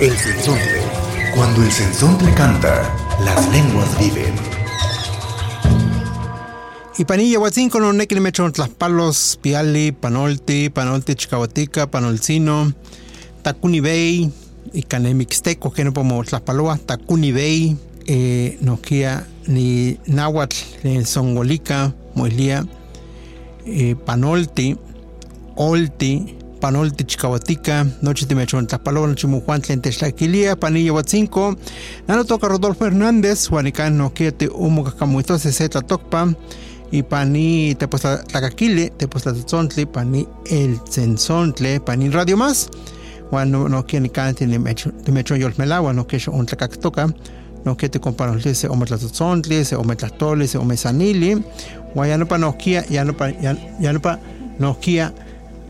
El sensontle. Cuando el sensontle canta, las lenguas viven. Y panilla huatzinco no nequil mechon palos, piali, panolti, panolti chicahuatica, panolcino, takuni bay, y canemixteco, que no podemos paloas, takuni bay, eh, ni náhuatl, el songolica, moilia, eh, panolti, olti, panolti chicahuatica, noche de mechon tlapaloa, noche mujuan tlen techlaquilia, panilla huatzinco, nano toca Rodolfo Hernández, huanican noquia te humo cacamuitose se tlatocpa, y pani te pues tlacaquile, te pues tlatzontli, pani el sensontle, pani radio más, bueno, no que ni cante ni mecho, ni mecho yolmela, bueno, que un tlacactoca, no que te comparole se ome tlatzontli, se ome tlatoli, se ome sanili, ya no pa noquia, ya no pa, ya no pa noquia,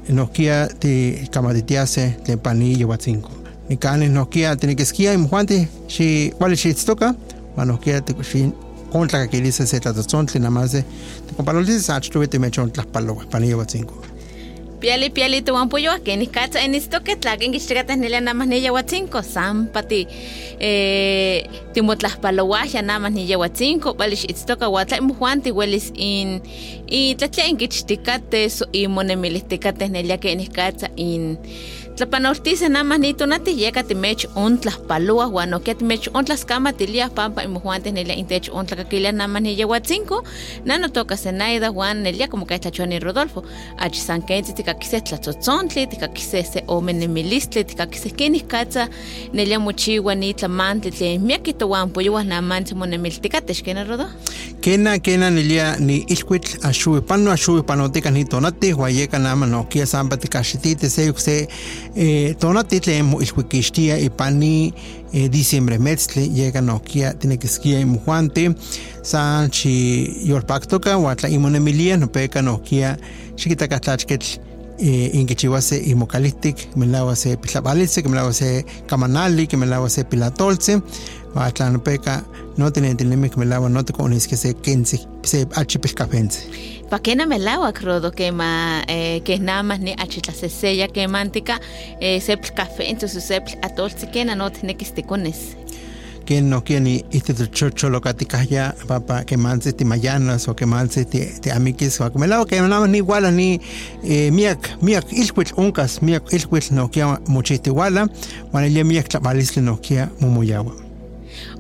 noquia te camaditiase, te pani yehuatzinco. Ni canes noquia, tiene que esquia, y muante, si, cuál es si toca, bueno, noquia te si contra que dice se trata son nada más de te comparo dice sach Piali piali tu wan puyo que ni cacha en esto que tlagen que chica tan nela nada más ni lleva cinco sampati eh timo tlas paloas ya nada más ni vale esto que guatla mujuanti huelis in y tlatla en que chiticate y monemilistecate nela que ni cacha in Tlapanortice nada más ni tonati llega te mech on tlas palua guano que te mech on tlas cama tilia pampa ni la intech on tlacaquilia nada más ni llegó a cinco. Nano toca senaida juan nelia como que está chuani Rodolfo. Ach san caquise tlatzontli te caquise se omenemilistli te caquise kenis katza nelia muchiwa ni tlamantli te miakito guan poyuas nada más monemilticate xkena rodo kena kena nelia ni ilquitl ashuwi pano ashuwi panotica ni tonati huayeka nada más no kia sampati cachitite se se eh, tonati tlemo ilhuiquixtia ipani eh, diciembre metzli llega nokia tiene que esquia y mujuante san chi yolpactoca huatla imonemilia nopeca nokia xiquitacatlachquetl eh, inquichihuase imocalistic melawase pitlapalitze que melawase camanali que melawase pilatolce huatla nopeca no tiene que melawa no te conis que se quince se achipilcapense pa que na melawa crodo que ma eh, que nada más ni achitla se sella que mantica eh, sepl café entonces sepl atol si que na no tiene que que no quiere este chocho lo ya papá que manse ti mayanas o que manse ti ti amikis o que me lavo que no ni iguala ni eh, miak miak ilkwit uncas miak ilkwit no kia muchiti iguala ya miak tlapalisle no kia mumuyawa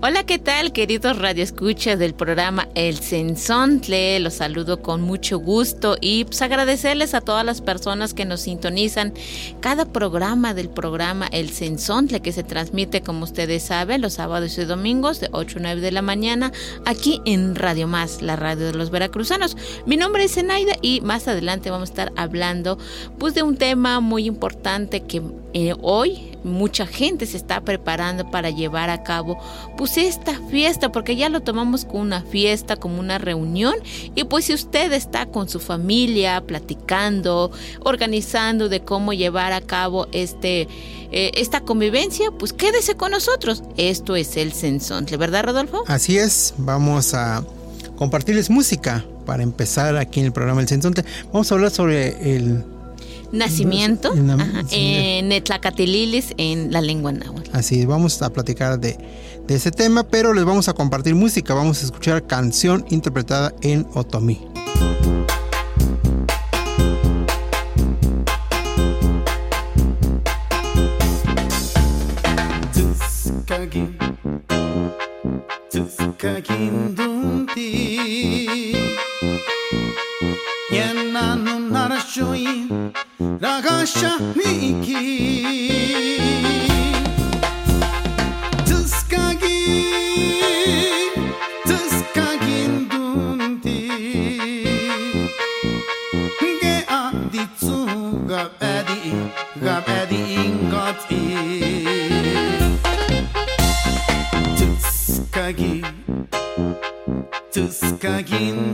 Hola, ¿qué tal, queridos radioescuchas del programa El Sensontle? Los saludo con mucho gusto y pues agradecerles a todas las personas que nos sintonizan cada programa del programa El Sensontle que se transmite, como ustedes saben, los sábados y domingos de 8 a 9 de la mañana aquí en Radio Más, la radio de los veracruzanos. Mi nombre es Zenaida y más adelante vamos a estar hablando pues de un tema muy importante que eh, hoy mucha gente se está preparando para llevar a cabo pues esta fiesta porque ya lo tomamos como una fiesta como una reunión y pues si usted está con su familia platicando organizando de cómo llevar a cabo este eh, esta convivencia pues quédese con nosotros. Esto es el Sensontle ¿verdad Rodolfo? así es. Vamos a compartirles música para empezar aquí en el programa El Sensontle. Vamos a hablar sobre el nacimiento ajá, en Netlacatililis en la lengua náhuatl. Así, vamos a platicar de, de, ese tema, pero les vamos a compartir música. Vamos a escuchar canción interpretada en otomí. arashoy ragasha miki tuskagi tuskagin dunti ge aditsu gabedi gabedi ingot i tuskagi tuskagin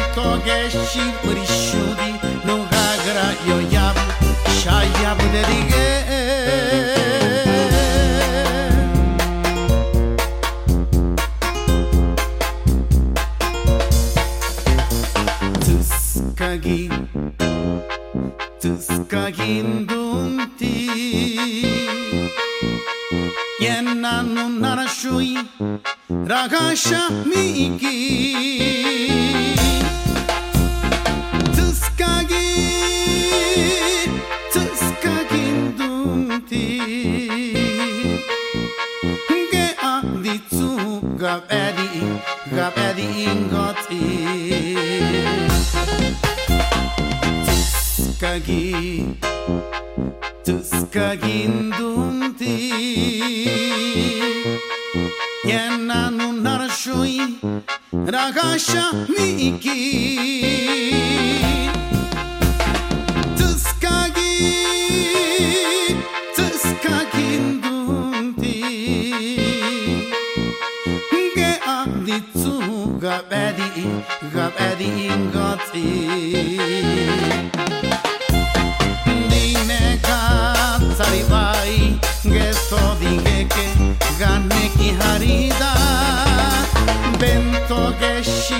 kogeshi prishudi no gagra yo yab shayab derige. Tuskagin Tuskagin dumti Yenna non narashui Ragasha miki Tuskegee, Tuskegee-ndunti. Jena nunar xuj, ragasha miki. Tuskegee, Tuskegee-ndunti. Ge għadni tzu, għabedi, għabedi ingoti. Tuskegee, zari bai Gezo digeke ganeki harida Bento geshi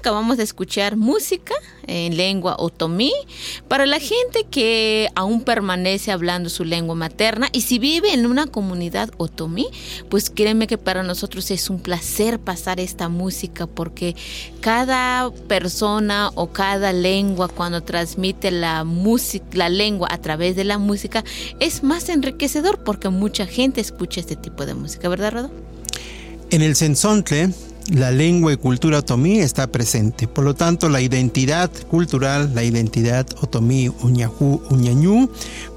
acabamos de escuchar música en lengua otomí para la gente que aún permanece hablando su lengua materna y si vive en una comunidad otomí, pues créeme que para nosotros es un placer pasar esta música porque cada persona o cada lengua cuando transmite la música, la lengua a través de la música es más enriquecedor porque mucha gente escucha este tipo de música, ¿verdad, Rodo? En el Sensontle, la lengua y cultura otomí está presente. Por lo tanto, la identidad cultural, la identidad otomí uñajú, uñañú,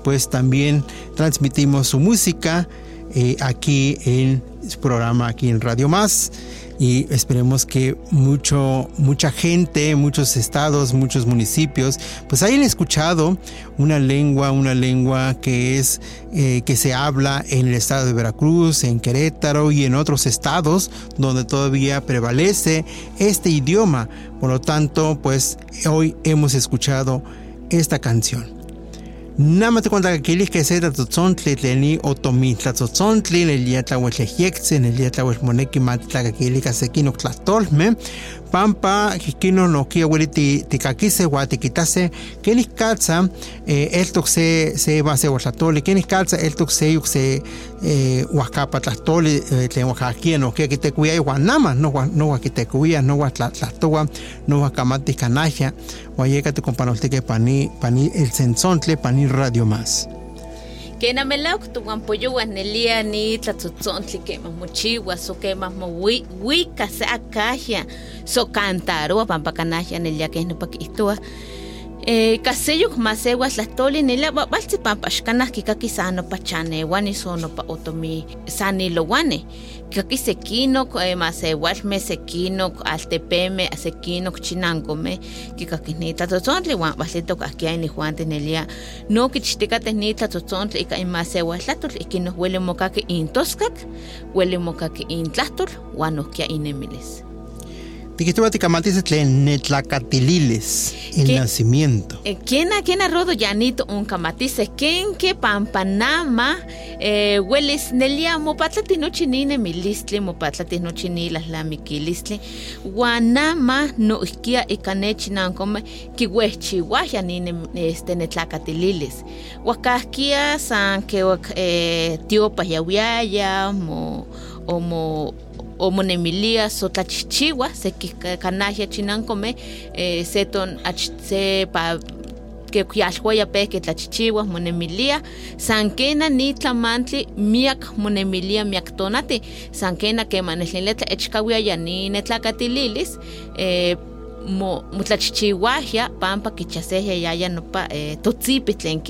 pues también transmitimos su música eh, aquí en su programa, aquí en Radio Más. Y esperemos que mucho, mucha gente, muchos estados, muchos municipios, pues hayan escuchado una lengua, una lengua que es eh, que se habla en el estado de Veracruz, en Querétaro y en otros estados donde todavía prevalece este idioma. Por lo tanto, pues hoy hemos escuchado esta canción. Namate cuando que se da tzontli tleni otomi tlatzontli en el día tlahuetlejexi en el día tlahuelmoneki matlacaquili casequino tlatolme pampa kikino no kia hueli ti tikakise wa tikitase kenis calza eh, eltok se va se huatlatoli kenis calza eltok se yuk se huacapa tlatoli eh, tlen oaxaquia no kia kitekuia iguanama no wa- no huakitekuia no huatlatoa no huacamatis canaja huayeka te companoltique pani pani el sensontle pani radio más Kena melauc tuan poyuas nelia ni tlatzotzontle quemas mochihuas so quemas mo huica se acacia so cantaroa pampa canajia nelia que no paquitua eh, kaseyuk masewas tlahtoli nila waltzi pampa xkanah kikaki sa nopa chanewani so nopa otomi sanilowani kikaki sekinok eh, masewalmeh sekinok altepemeh sekinok chinankomeh kikaki nitlatotzontli uan waltitok ahkia inihuantih nelia no kichtikateh nitlatotzontli ika inmasewaltlahtol ikin noh ueli mokaki intoskak ueli mokaki intlahtol uan nohkia inemilis Tiquituba ticamatis tlen netlacatililes, el nacimiento. Eh, ¿Quién a quién arrodo llanito un camatice? ¿Quién que pampanama? Eh, hueles nelia mopatlati no chinine milistli, mopatlati no chinilas la miquilistli. Guanama no isquia y canechinan come que huechi guaya nine este netlacatililes. Huacasquia san que eh, tiopa yawiaya mo o mo o monemilia so tlachichiwa se canajia chinancome eh, se ton ach, se pa que kuyalhuaya pe que tlachichiwa monemilia sankena ni tlamantli miak monemilia miak tonati sankena que manehlinletla echkawia ya ni netlakatililis eh, mo mutlachichiwahia pampa kichasehia nopa eh, totzipi tlen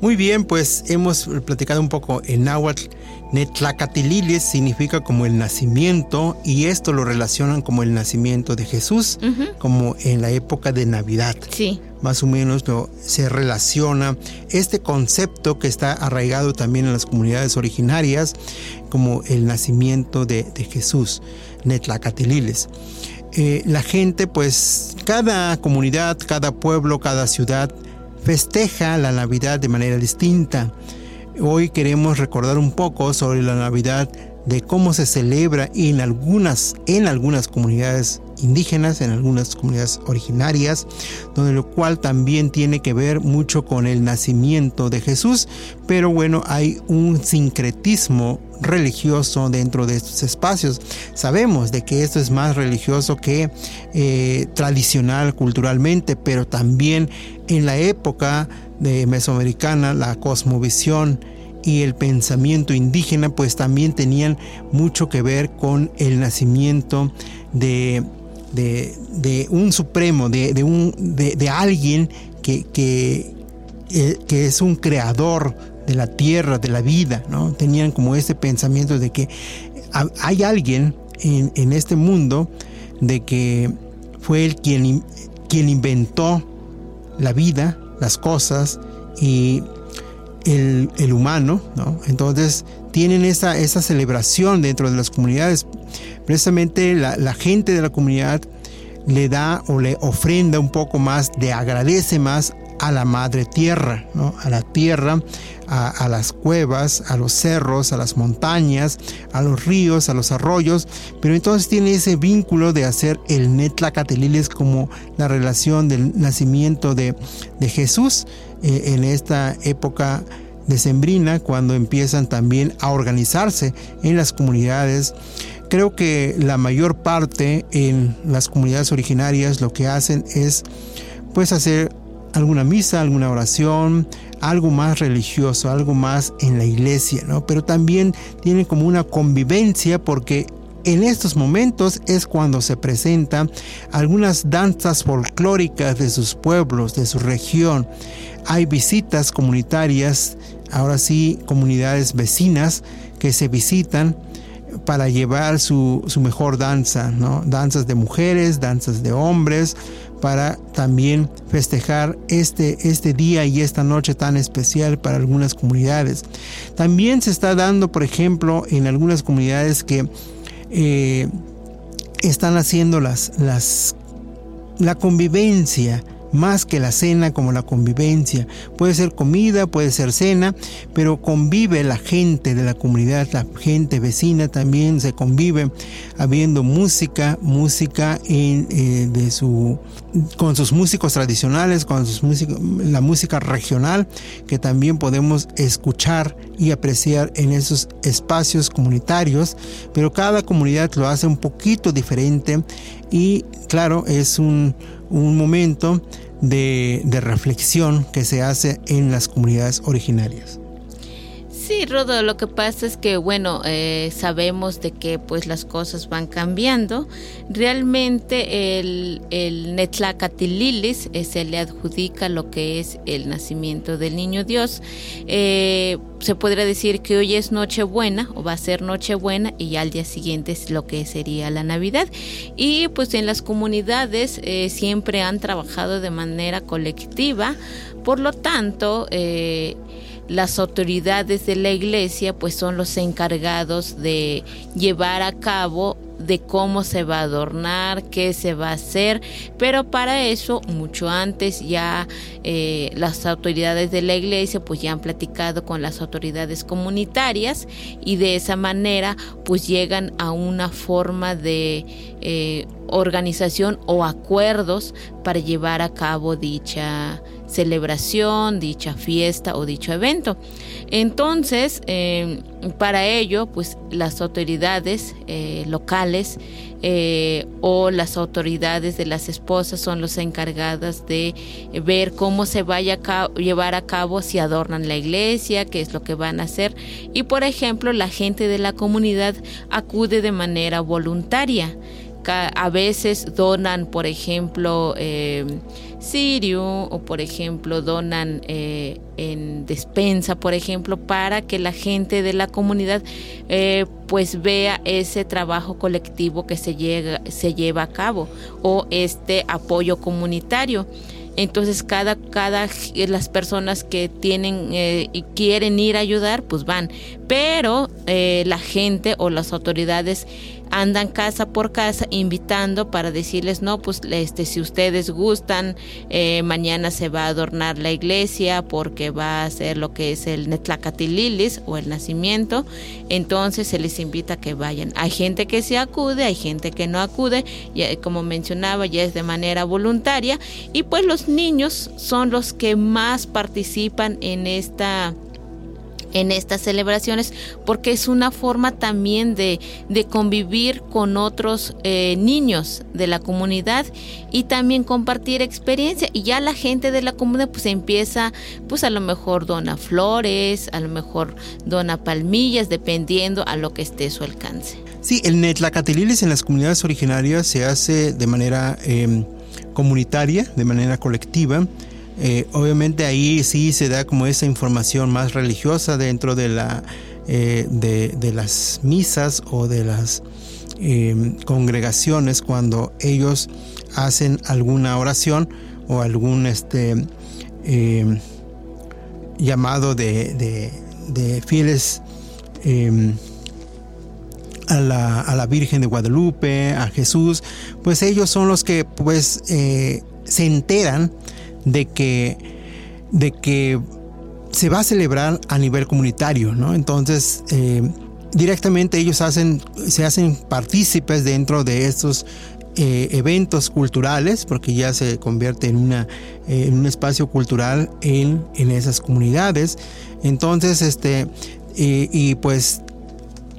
Muy bien, pues hemos platicado un poco en náhuatl. Netlacatililes significa como el nacimiento y esto lo relacionan como el nacimiento de Jesús, como en la época de Navidad. sí Más o menos lo- se relaciona este concepto que está arraigado también en las comunidades originarias como el nacimiento de, de Jesús, Netlacatililes. Eh, la gente, pues cada comunidad, cada pueblo, cada ciudad festeja la Navidad de manera distinta. Hoy queremos recordar un poco sobre la Navidad de cómo se celebra en algunas, en algunas comunidades indígenas, en algunas comunidades originarias, donde lo cual también tiene que ver mucho con el nacimiento de Jesús, pero bueno, hay un sincretismo religioso dentro de estos espacios. Sabemos de que esto es más religioso que eh, tradicional culturalmente, pero también en la época de mesoamericana, la cosmovisión y el pensamiento indígena pues también tenían mucho que ver con el nacimiento de, de, de un supremo, de, de un, de, alguien que, que, eh, que es un creador de la tierra, de la vida, ¿no? Tenían como ese pensamiento de que ha- hay alguien en, en este mundo de que fue él quien, quien inventó la vida, las cosas y el, el humano, ¿no? Entonces tienen esa, esa celebración dentro de las comunidades. Precisamente la, la gente de la comunidad le da o le ofrenda un poco más, le agradece más a la madre tierra, a la tierra, a, las cuevas, a los cerros, a las montañas, a los ríos, a los arroyos, pero entonces tiene ese vínculo de hacer el Netlacateliles como la relación del nacimiento de, de Jesús eh, en esta época decembrina, cuando empiezan también a organizarse en las comunidades. Creo que la mayor parte en las comunidades originarias lo que hacen es pues hacer alguna misa, alguna oración, algo más religioso, algo más en la iglesia, ¿no? Pero también tienen como una convivencia porque en estos momentos es cuando se presentan algunas danzas folclóricas de sus pueblos, de su región. Hay visitas comunitarias, ahora sí, comunidades vecinas que se visitan para llevar su, su mejor danza, ¿no? Danzas de mujeres, danzas de hombres, para también festejar este, este día y esta noche tan especial para algunas comunidades. También se está dando, por ejemplo, en algunas comunidades que eh, están haciendo las, las, la convivencia más que la cena como la convivencia. Puede ser comida, puede ser cena, pero convive la gente de la comunidad, la gente vecina también se convive habiendo música, música en, eh, de su, con sus músicos tradicionales, con sus músicos, la música regional que también podemos escuchar y apreciar en esos espacios comunitarios, pero cada comunidad lo hace un poquito diferente y claro, es un, un momento de, de reflexión que se hace en las comunidades originarias. Sí, Rodo, lo que pasa es que, bueno, eh, sabemos de que pues las cosas van cambiando. Realmente el, el Netlacatililis eh, se le adjudica lo que es el nacimiento del niño Dios. Eh, se podría decir que hoy es Nochebuena o va a ser Nochebuena y ya al día siguiente es lo que sería la Navidad. Y pues en las comunidades siempre han trabajado de manera colectiva, por lo tanto, las autoridades de la iglesia pues son los encargados de llevar a cabo de cómo se va a adornar, qué se va a hacer, pero para eso mucho antes ya eh, las autoridades de la iglesia pues ya han platicado con las autoridades comunitarias y de esa manera pues llegan a una forma de eh, organización o acuerdos para llevar a cabo dicha celebración, dicha fiesta o dicho evento. Entonces, eh, para ello, pues las autoridades eh, locales eh, o las autoridades de las esposas son los encargadas de ver cómo se vaya a llevar a cabo, si adornan la iglesia, qué es lo que van a hacer. Y por ejemplo, la gente de la comunidad acude de manera voluntaria. A veces donan, por ejemplo, Sirio o por ejemplo donan eh, en despensa por ejemplo para que la gente de la comunidad eh, pues vea ese trabajo colectivo que se, llega, se lleva a cabo o este apoyo comunitario. Entonces cada cada las personas que tienen eh, y quieren ir a ayudar pues van pero la gente o las autoridades andan casa por casa invitando para decirles no pues este si ustedes gustan eh, mañana se va a adornar la iglesia porque va a ser lo que es el Netlacatililis o el nacimiento entonces se les invita a que vayan hay gente que se acude hay gente que no acude ya, como mencionaba ya es de manera voluntaria y pues los niños son los que más participan en esta en estas celebraciones porque es una forma también de, de convivir con otros eh, niños de la comunidad y también compartir experiencia. Y ya la gente de la comunidad pues empieza pues a lo mejor dona flores a lo mejor dona palmillas dependiendo a lo que esté su alcance. Sí el netlacatililis en las comunidades originarias se hace de manera em, comunitaria de manera colectiva eh, obviamente ahí sí se da como esa información más religiosa dentro de, la, eh, de, las misas o de las em, congregaciones cuando ellos hacen alguna oración o algún este, em, llamado de, fieles em, a la, a la, Virgen de Guadalupe, a Jesús, pues ellos son los que pues eh, se enteran de que, de que se va a celebrar a nivel comunitario, ¿no? Entonces, eh, directamente ellos hacen, se hacen partícipes dentro de estos eh, eventos culturales, porque ya se convierte en, una, eh, en un espacio cultural en, en, esas comunidades. Entonces, este, y pues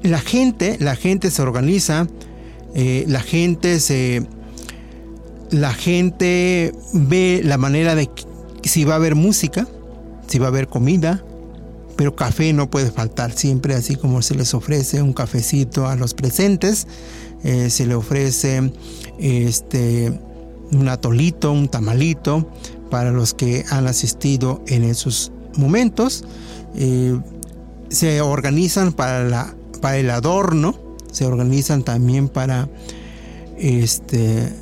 la gente, la gente se organiza, la gente se la gente ve la manera de si va a haber música, si va a haber comida, pero café no puede faltar siempre, así como se les ofrece un cafecito a los presentes, eh, se le ofrece este, un atolito, un tamalito para los que han asistido en esos momentos. Eh, se organizan para, la, para el adorno, se organizan también para este,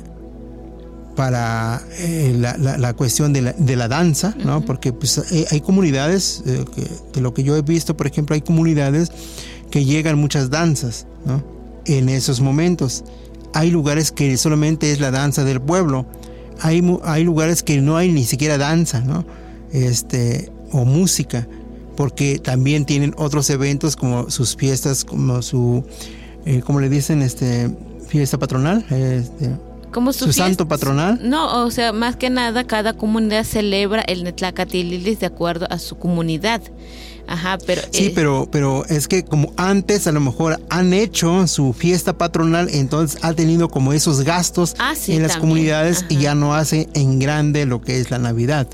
para eh, la, cuestión de la, danza, ¿no? Porque pues, eh, hay comunidades, eh, de lo que yo he visto, por ejemplo, hay comunidades que llegan muchas danzas, ¿no? En esos momentos. Hay lugares que solamente es la danza del pueblo. Hay, hay lugares que no hay ni siquiera danza, ¿no? Este, o música, porque también tienen otros eventos como sus fiestas, como su, como le dicen, este, fiesta patronal, este, como su, santo patronal. No, o sea, más que nada, cada comunidad celebra el Netlacatililis de acuerdo a su comunidad. Ajá, pero... Sí, eh, pero, pero es que como antes a lo mejor han hecho su fiesta patronal, entonces ha tenido como esos gastos Ah, sí, en las también. comunidades y ya no hace en grande lo que es la Navidad.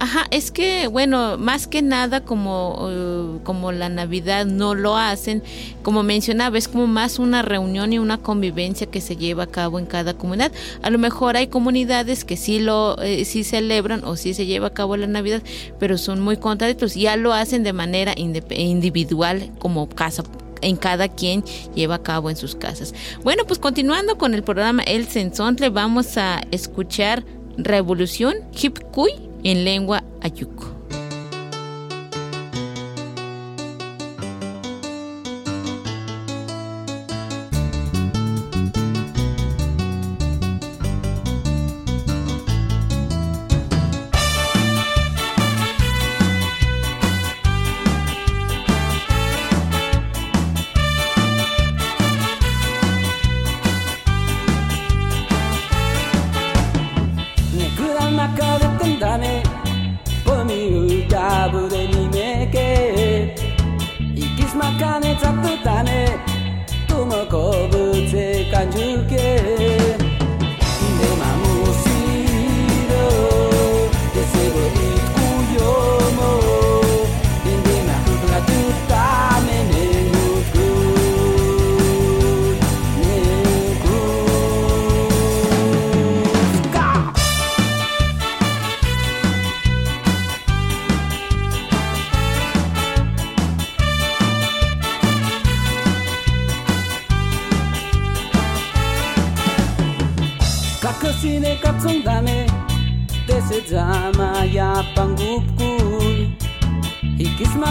Ajá, es que, bueno, más que nada como, eh, como la Navidad no lo hacen, como mencionaba, es como más una reunión y una convivencia que se lleva a cabo en cada comunidad. A lo mejor hay comunidades que sí lo eh, sí celebran o sí se lleva a cabo la Navidad, pero son muy contrarios, ya lo hacen de manera individual como casa en cada quien lleva a cabo en sus casas. Bueno, pues continuando con el programa El Sensontle, vamos a escuchar Revolución Hip Cuy en lengua ayuco.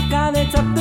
got it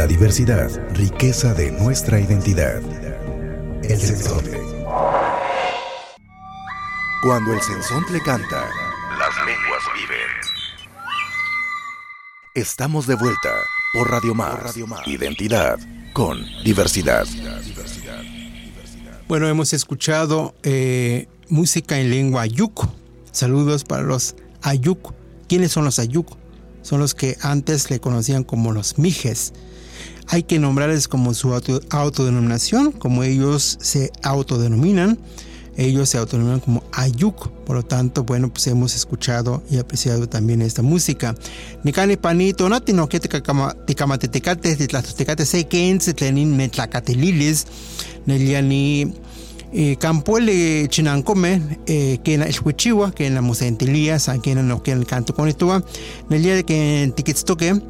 La diversidad, riqueza de nuestra identidad. El sensontle. Cuando el sensontle canta, las lenguas viven. Estamos de vuelta por Radio Más. Identidad con diversidad. Bueno, hemos escuchado eh, música en lengua ayuk. Saludos para los ayuk. ¿Quiénes son los ayuk? Son los que antes le conocían como los mijes. Hay que nombrarles como su auto- autodenominación, como ellos se autodenominan. Ellos se autodenominan como ayuk. Por lo tanto, bueno, pues hemos escuchado y apreciado también esta música. Nikani panito, nati no que tikamatetekate, titlatotecate se kense tlenin metlacatelilis, neliani eh, campuele chinancome eh, que en la escuchiwa que en la musentilia san que en en el canto con esto nelia que en tiquetstoque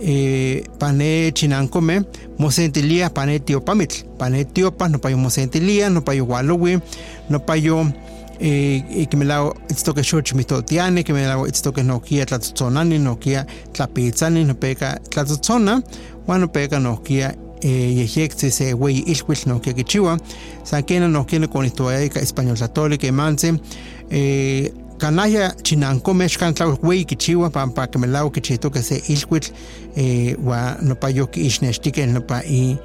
eh, pane chinancome musentilia pane tiopamit pane tiopa no payo musentilia no payo gualowi no payo eh, y que me la esto que shoch mi totiane que me la esto que no kia tlatzonani no kia tlapitzani no peka tlatzotzona bueno peka no kia yejekse se wey ilhuil no que kichiwa. Sankena no kene con historia español católica manse eh kanaya chinanko mexkan tlaw wey kichiwa pa pa que me lao kichito que se ilhuil eh wa no pa yo ki ishnestike no pa i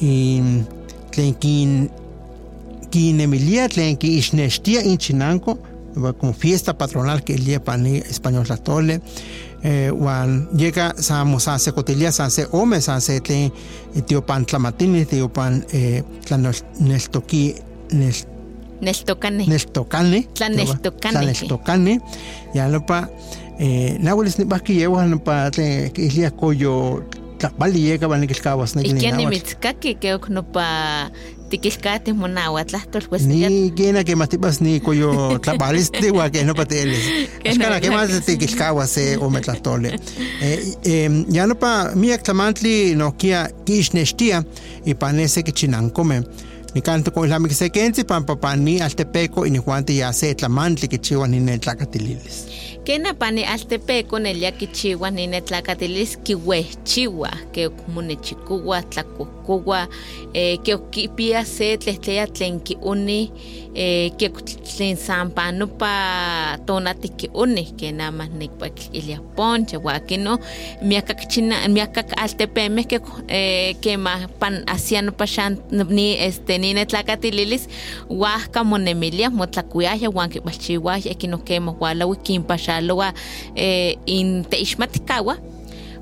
i tlen kin quinemilía tlen ki isnestia in chinanko wa como fiesta patronal que el día pani español católica eh, wan llega sa mosa se cotilia sa se ome sa se tlen tiopan tlamatini tiopan eh, tlaneltoki nel Nestocane. Nestocane. Tlaneltocane. Tlaneltocane. Ya no pa. Eh, nahuelis ni baki yewa no pa te que ilia koyo tlapali llega van que escabas Y que ni mitzkaki que no pa tiquiscate monahuatlastol pues Ni quena que matipas ni koyo tlapalis de wa que no pa teles. Que Es kana que más escabas se o metlastole. Eh, eh, ya no pa mi aclamantli no kia kishnestia y panese que chinancome. Ni canto con la que se quense pan papá ni altepeco y ni juante ya se tlamantli que chiwa ni netlacatililes. Kena pani altepeco nelia kichiwa ni netlacatilis kihuechiwa que munechikuwa tlacocowa eh, que okipia se tlehtleya tlen kiuni eh, que tlen sampano pa tonati kiuni que nada más nikpak ilia ponche wakino miakak china miakak altepemeh que eh, que ma pan asiano pashan ni este ni netlacatililis huasca monemilia motlacuiaya huan kipalchihuaya kinokemo hualaui kinpaxaloa eh, in teixmatikawa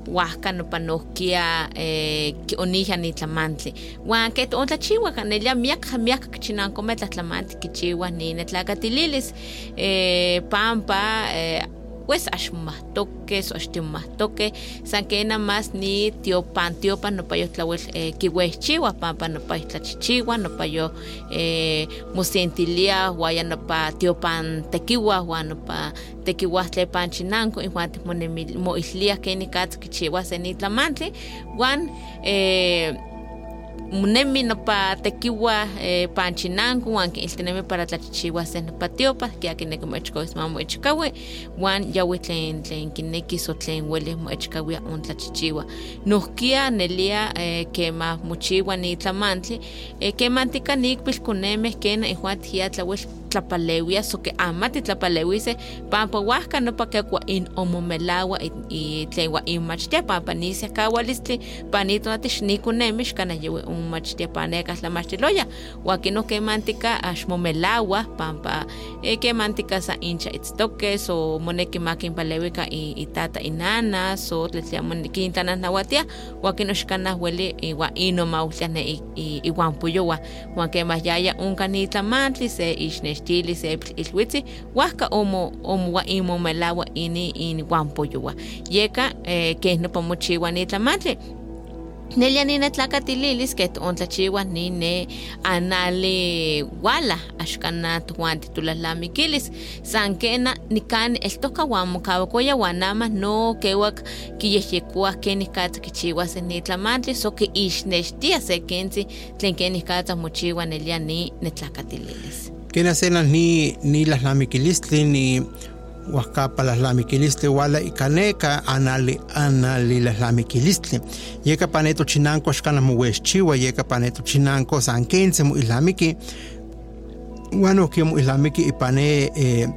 huasca nopanohkia eh, kionija ni tlamantli. Huan ke tontlachiua kanelia miak miak kichinankomeh tlahtlamantli kichiua ni netlacatililis eh, pampa eh, pues axmahtoque, so axtimahtoque, san nada más ni tiopan, tiopan no payo tlawel eh, kiwehchiwa, pampa no payo tlachichiwa, no payo eh, musentilia, guaya no pa tiopan tequiwa, guan no pa tequiwa tlepan chinanco, y guan moislia que ni katz kichiwa se ni tlamantli, guan eh, nemi nopa tequiwa eh, panchinanco huan iltinemi para tlachichiwa se nopa tiopa kia kineki moechkawis ma moechkawi huan yawi tlen tlen kinekis o tlen uelis moechkawia ontlachichiwa nohkia nelia eh, kema mochiwa ni tlamantli eh, kemantika nikpilkonemeh kena ihuan tihia tlawel tlapalewia so que amati tlapalewise pampa huasca nopa kekua in omomelawa y tlen wa inmachtia pampa nisia kawalistli panito natix nikunemi xkana yewi unmachtia paneka tlamachtiloya wakino kemantika axmomelawa pampa eh, kemantika sa incha itztoke so moneki makinpalewika itata inana so tletlia moneki intlanahnawatia wakino xkana weli iwa inomauhtliah iwan puyowa. Huan kemah yaya onka nitlamantli se ixnex tili se ilhuitzi huasca omo omowa imomelawa ini in yuwa yeka eh, keh nopa mochiwa ni tlamantli nelia ni netlacatililis que ontlachiwa ni ne anali wala axkana tuan titulahlamikilis san kena nikan eltoka huan mokawakoya huan nama no kewak kiyehyekoa ken ihkatza kichiwa se nitlamantli so que ixnextia se kentzi tlen ken ihkatza mochiwa nelia ni netlacatililis Ken hacerlas ni, ni las lamiquilistli ni huascapa las lamiquilistli wala y caneca anali anali las lamiquilistli yeka paneto chinanco xcana muwexchiwa yeka paneto chinanco san 15 mu islamiki bueno que mu islamiki y pane eh,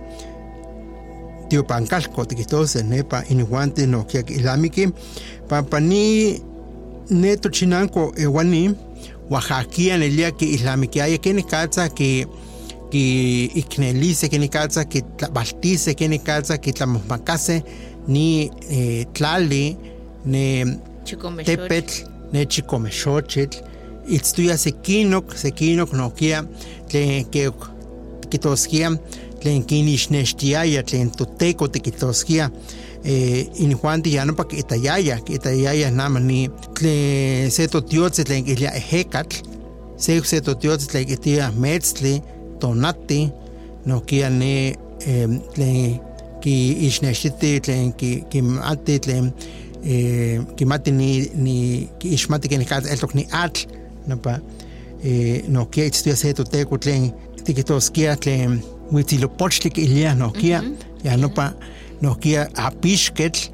tío pancalco tiquitose nepa inihuante no que islamiki papani neto chinanco ewani nelia que islamiki hay que ni que que iknelice que ni calza que baltice que ni calza que tlamosmacase ni eh, tlali ne tepetl ne chicomexochitl itztuya sekinok sekinok nokia tlen que kitoskia tlen kinixnextiaya tlen toteco tikitoskia eh, inihuanti ya no pa que itayaya que itayaya nama ni tlen se totiotzi tlen kilia ejekatl se se totiotzi tlen kitia metzli tonati nokia ne tlen ki ixnexiti tlen kimati tlen kimati ni ni ixmati ken nikatl eltok ni atl nopa nokia itztuya se toteco tlen tikitoskia tlen huitzilopochtli kilia nokia ya nopa nokia apixketl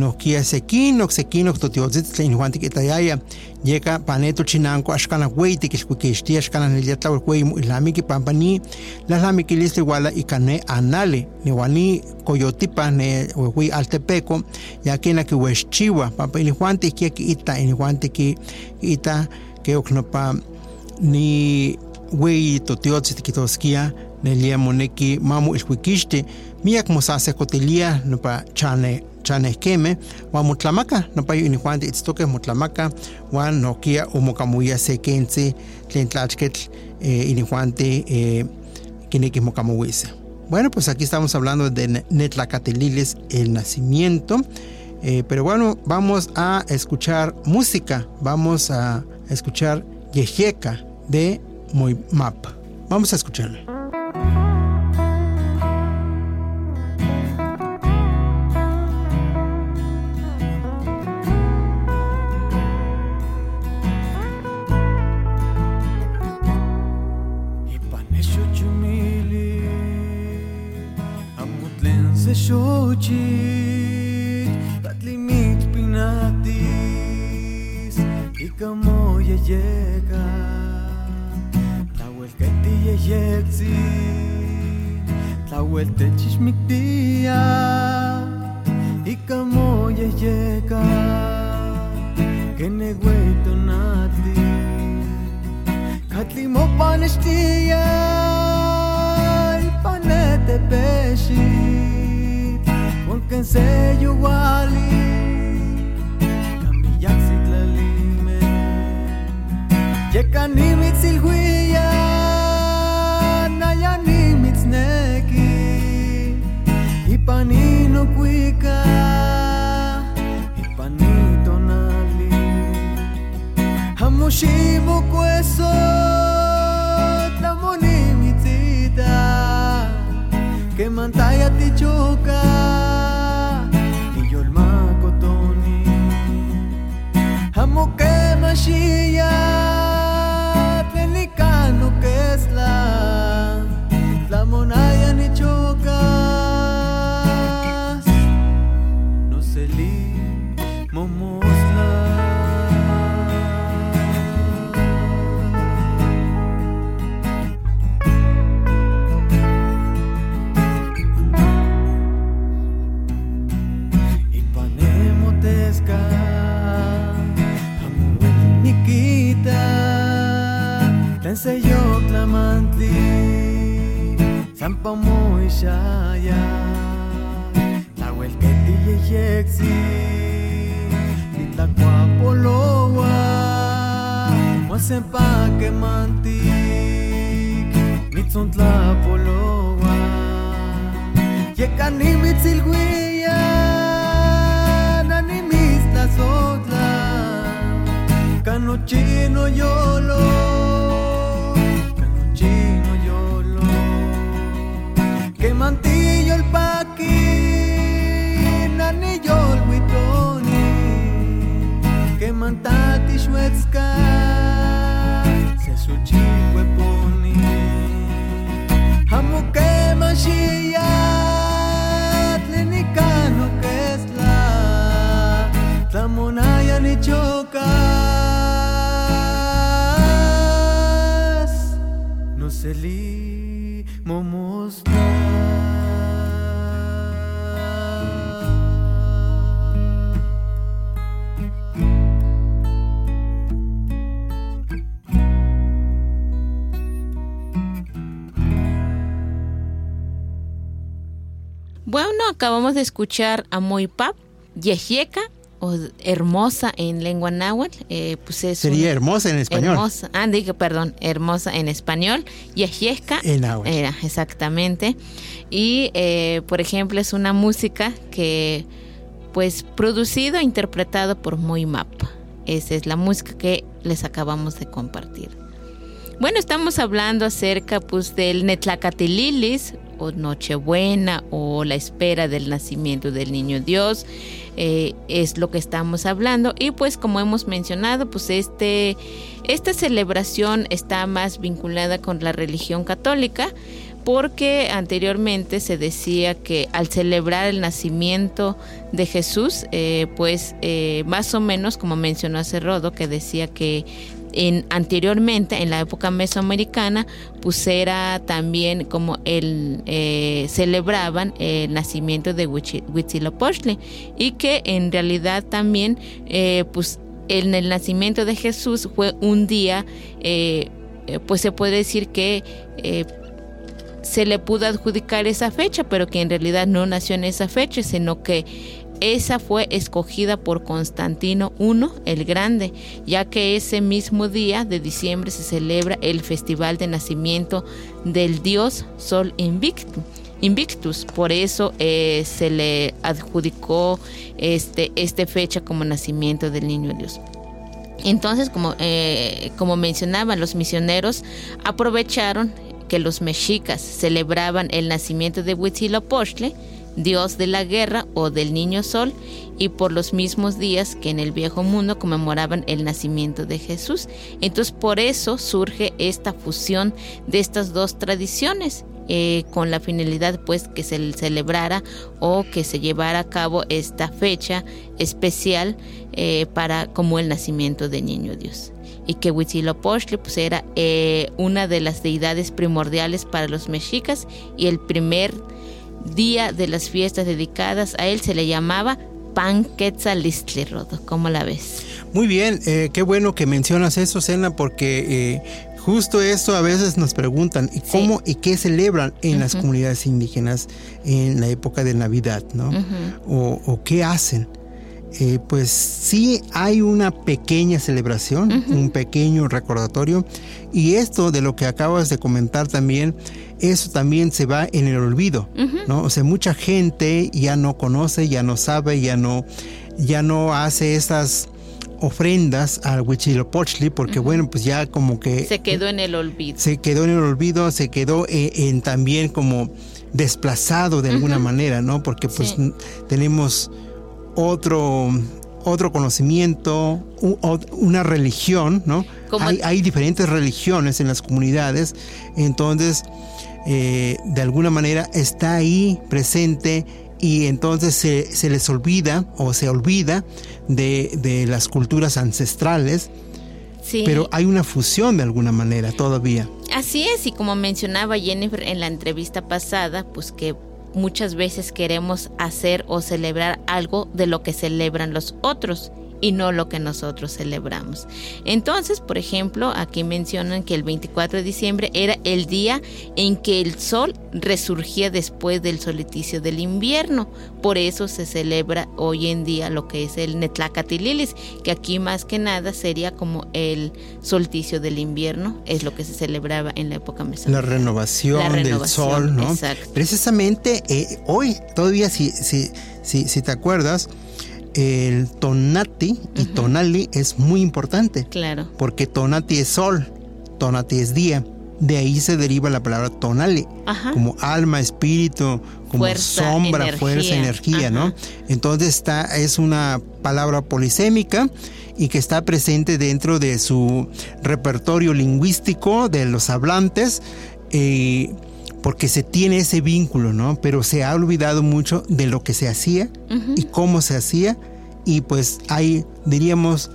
nokia sekinok sekinok totiotzitl inuan tikitayaya yeka paneto chinanco axkana güey tikilkuikixtia axkana nelia tlawel güey muilhamiki pampa ni lalhamikilistli wala ika ne anali niwani koyotipa ne güey altepeco ya kina kiwexchiwa pampa inihuan tikia kiita inihuan kiita keok nopa ni güey totiotzi tikitoskia nelia moneki mamu ilkuikixti miak mosasekotilia nopa chane chanehkemeh uan motlamaka nopa inihuan tiitztokeh motlamaka uan nokia omokamuia se kentzi tlen tlachketl eh, inihuanti eh, kinekih mokamuise. Bueno, pues aquí estamos hablando de Netlacateliles, el nacimiento. Eh, pero bueno, vamos a escuchar música. Vamos a escuchar Yejeca de Moimap. Vamos a escucharla. Xochit Tatlimit pinatis Ikamoya yeka Tlawel keti yeyetzi Tlawel techixmiktia Ikamoya yeka Kenegüeito nati. Katli mo paneshtia Panete peshit נסה יוואל גם יאקס כללים יקני מצלגויה נעייני מצנקי היפנינו קוויקה היפנית עונה לי המושיע Bueno, acabamos de escuchar a Moipap, Yejieka o hermosa en lengua náhuatl. Eh, pues es Sería hermosa en español. Hermosa, ah, dije, perdón, hermosa en español. Yejieka En náhuatl. era, exactamente. Y, eh, por ejemplo, es una música que, pues, producido e interpretado por Moimap. Esa es la música que les acabamos de compartir. Bueno, estamos hablando acerca pues del Netlacatililis o Nochebuena o la espera del nacimiento del niño Dios. eh, es lo que estamos hablando y pues como hemos mencionado pues este esta celebración está más vinculada con la religión católica porque anteriormente se decía que al celebrar el nacimiento de Jesús, eh, pues eh, más o menos como mencionó hace Rodo, que decía que en, anteriormente, en la época mesoamericana, pues era también como el eh, celebraban el nacimiento de Huitzilopochtli y que en realidad también eh, pues en el nacimiento de Jesús fue un día eh, eh, pues se puede decir que se le pudo adjudicar esa fecha, pero que en realidad no nació en esa fecha, sino que esa fue escogida por Constantino I el Grande, ya que ese mismo día de diciembre se celebra el festival de nacimiento del dios Sol Invictus. Invictus, por eso eh, se le adjudicó este, este fecha como nacimiento del niño Dios. Entonces, como, eh, como mencionaban, los misioneros aprovecharon que los mexicas celebraban el nacimiento de Huitzilopochtli, dios de la guerra o del niño sol, y por los mismos días que en el viejo mundo conmemoraban el nacimiento de Jesús. Entonces, por eso surge esta fusión de estas dos tradiciones. eh, con la finalidad pues que se celebrara o que se llevara a cabo esta fecha especial eh, para como el nacimiento de niño Dios y que Huitzilopochtli pues era eh, una de las deidades primordiales para los mexicas y el primer día de las fiestas dedicadas a él se le llamaba Panquetzalistli Rodo, ¿cómo la ves? Muy bien, eh, qué bueno que mencionas eso, Sena, porque eh, justo esto a veces nos preguntan, ¿y cómo y qué celebran en las comunidades indígenas en la época de Navidad, ¿no? o, o qué hacen? Eh, pues sí hay una pequeña celebración, un pequeño recordatorio, y esto de lo que acabas de comentar también, eso también se va en el olvido, ¿no? O sea, mucha gente ya no conoce, ya no sabe, ya no, ya no hace esas ofrendas al Huitzilopochtli, porque bueno, pues ya como que Se quedó en el olvido. se quedó en el olvido, se quedó en, en también como desplazado de alguna manera, ¿no? Porque pues Sí. tenemos otro otro conocimiento, una religión, ¿no? Hay, hay diferentes religiones en las comunidades, entonces eh, de alguna manera está ahí presente y entonces se, se les olvida o se olvida de, de las culturas ancestrales, Sí. pero hay una fusión de alguna manera todavía. Así es, y como mencionaba Jennifer en la entrevista pasada, pues que muchas veces queremos hacer o celebrar algo de lo que celebran los otros y no lo que nosotros celebramos. Entonces, por ejemplo, aquí mencionan que el 24 de diciembre era el día en que el sol resurgía después del solsticio del invierno. Por eso se celebra hoy en día lo que es el Netlacatililis, que aquí más que nada sería como el solsticio del invierno, es lo que se celebraba en la época La mesoamericana. renovación, La del renovación, sol, ¿no? exacto. Precisamente eh, hoy, todavía si, si, si, si te acuerdas, el tonati y tonali es muy importante. Claro. Porque tonati es sol, tonati es día. De ahí se deriva la palabra tonali, Ajá. como alma, espíritu, como Fuerza, sombra, energía. fuerza, energía, ¿no? Entonces está, es una palabra polisémica y que está presente dentro de su repertorio lingüístico de los hablantes, eh, porque se tiene ese vínculo, ¿no? Pero se ha olvidado mucho de lo que se hacía y cómo se hacía, y pues hay, diríamos,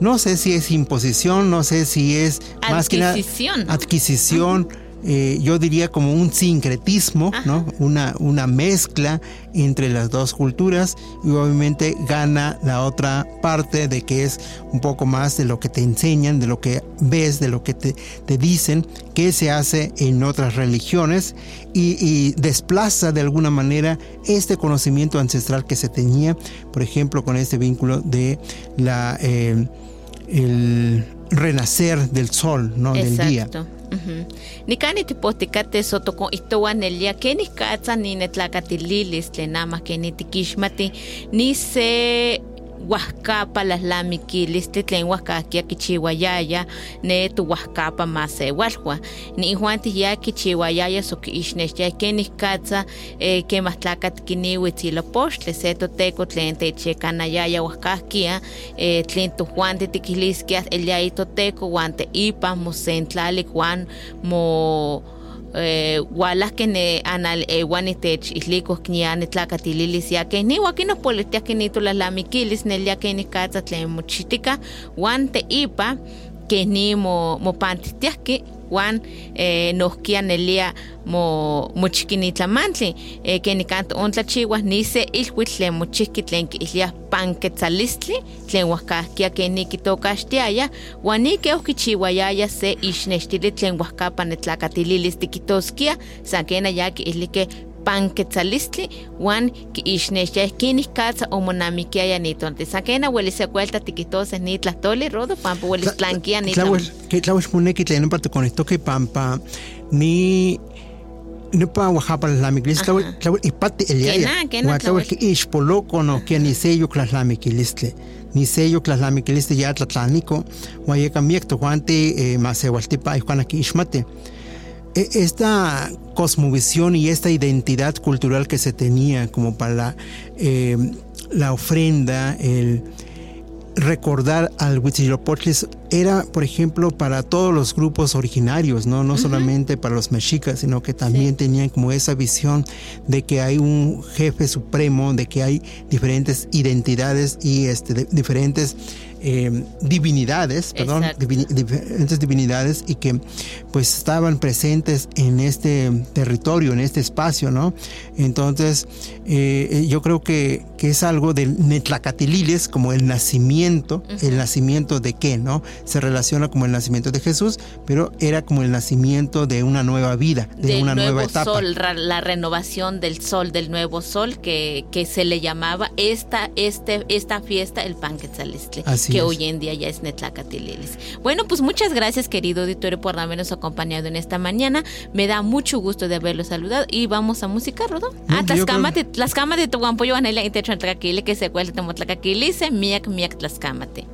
no sé si es imposición, no sé si es más que nada Adquisición, adquisición, eh, yo diría como un sincretismo, ¿no? Una, una mezcla entre las dos culturas y obviamente gana la otra parte de que es un poco más de lo que te enseñan, de lo que ves, de lo que te, te dicen, que se hace en otras religiones y, y desplaza de alguna manera este conocimiento ancestral que se tenía, por ejemplo, con este vínculo de la... eh, el renacer del sol, ¿no? Del día. Exacto. Ujú. Nikani tipohtikateh sotoko ihtowan nelia kenih katsa ni netlakatililis tlen amah keni tikixmati ni se huajkapa lahlamikilistli tlen huajkahkia kichiuayaya ne tuhuajkapa masewalhua niihuan ya kichiuayaya so kiixnextia kenih katsa eh, kemah tlakatl kiniuitzilopochtli se toteko tlen techyekanayaya huajkahkia eh, tlen tojuan tikiliskia eliai toteko huan teipa mosentlalik huan mo eh, hualahkeh ne anal ewan itech ihlikoh knia nitlakatililis ya keh niwa kinopolihtiah kinitolahtlamikilis nelia kenih katsa tlen mochitika huan teipa keh ni mo mopantihtiahki huan eh, nohkia nelia mo mochikinitlamantli eh, ken nikanto ontlachiuah ni se ilhuitl tlen mochihki tlen kiiliah panquetzalistli tlen huajkahkia ken nikitokaxtiaya huan ni oh kichiuayaya se ixnextili tlen huajkapa netlakatililis tikitoskia san ken aya kiilikeh panquetzalistli huan kiixnextiah kenih katsa omonamikiaya nitonti san ken uelis sekuelta tikitoseh ni tlahtoli rodo pampa uelis tlankia ni Tlauel, que tlauel moneki tlen ompa tikonihtoki pampa ni nipa Oaxaca tlalamikilis tlauel tlauel ipati eliaya Kena, kena, Uan tlauel kiixpoloko no kia ni seyo tlalamikilistle ni seyo tlalamikilistle ya tlatlaniko uan yeka miek tojuanti eh, masewaltipa ijkuan kiixmati esta cosmovisión y esta identidad cultural que se tenía como para la, eh, la ofrenda, el recordar al Huitzilopochtli era, por ejemplo, para todos los grupos originarios, no, no solamente para los mexicas, sino que también tenían como esa visión de que hay un jefe supremo, de que hay diferentes identidades y este, diferentes eh, divinidades, perdón, diferentes divinidades y que pues estaban presentes en este territorio, en este espacio, ¿no? Entonces, eh, eh, yo creo que, que es algo del Netlacatililes, como el nacimiento, el nacimiento de qué, ¿no? Se relaciona como el nacimiento de Jesús, pero era como el nacimiento de una nueva vida, de del una nuevo nueva etapa. sol, la renovación del sol, del nuevo sol que, que se le llamaba esta, este, esta fiesta el Panquetzalistli, Así que es. hoy en día ya es Netlacatililis. Bueno, pues muchas gracias querido auditorio por habernos acompañado en esta mañana. Me da mucho gusto de haberlo saludado y vamos a música, Rodo. No, Ah, yo tlascamate, tlascamate toguampoyo anelia intecho tlaquili que se cuele temotlacakilise, miak miak tlascamate.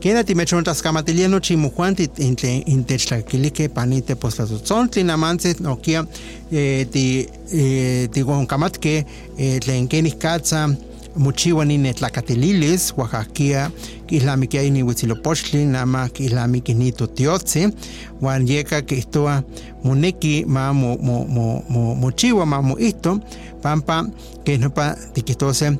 Quédate me chon tascamatiliano chimujuanti inte intechtlakilike panite postlatotzontle namantze nokia eh, ti eh, ti gonkamatke eh, tlen mochiua ni netlakatililis oaxaquia kihlamikia ini huitzilopochtli nama kihlamikia ni totiotzi uan yeka kihtoa moneki ma mo, mo, mo, mo, mochiua ma moihto pampa keh nopa tikihtose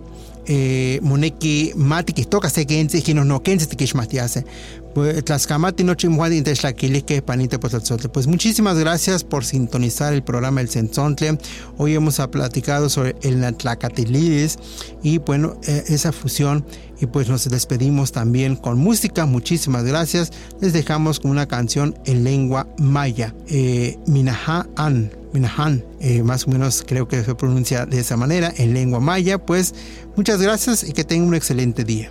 eh, moneki mati kihtoka se kentzi ihkin no tikixmahtiase pues tlaskamati nochi mujuan intechtlakilihkeh panite potlatzotle pues muchísimas gracias por sintonizar el programa El Cenzontle hoy hemos platicado sobre el Natlacatilides y bueno eh, esa fusión. Y pues nos despedimos también con música. Muchísimas gracias. Les dejamos con una canción en lengua maya eh, Minahan Minahan, eh, más o menos creo que se pronuncia de esa manera en lengua maya. Pues muchas gracias y que tengan un excelente día.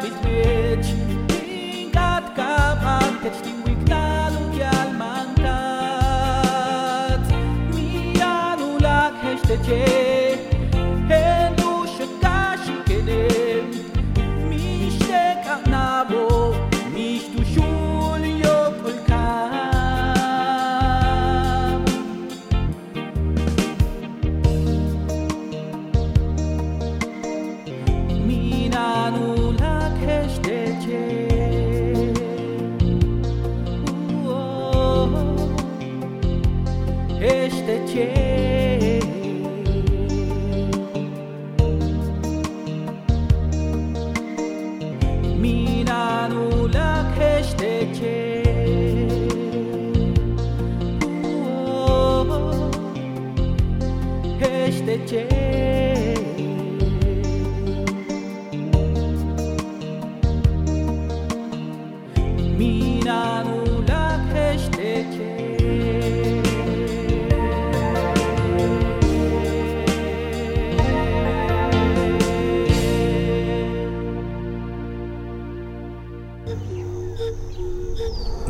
быть вечным.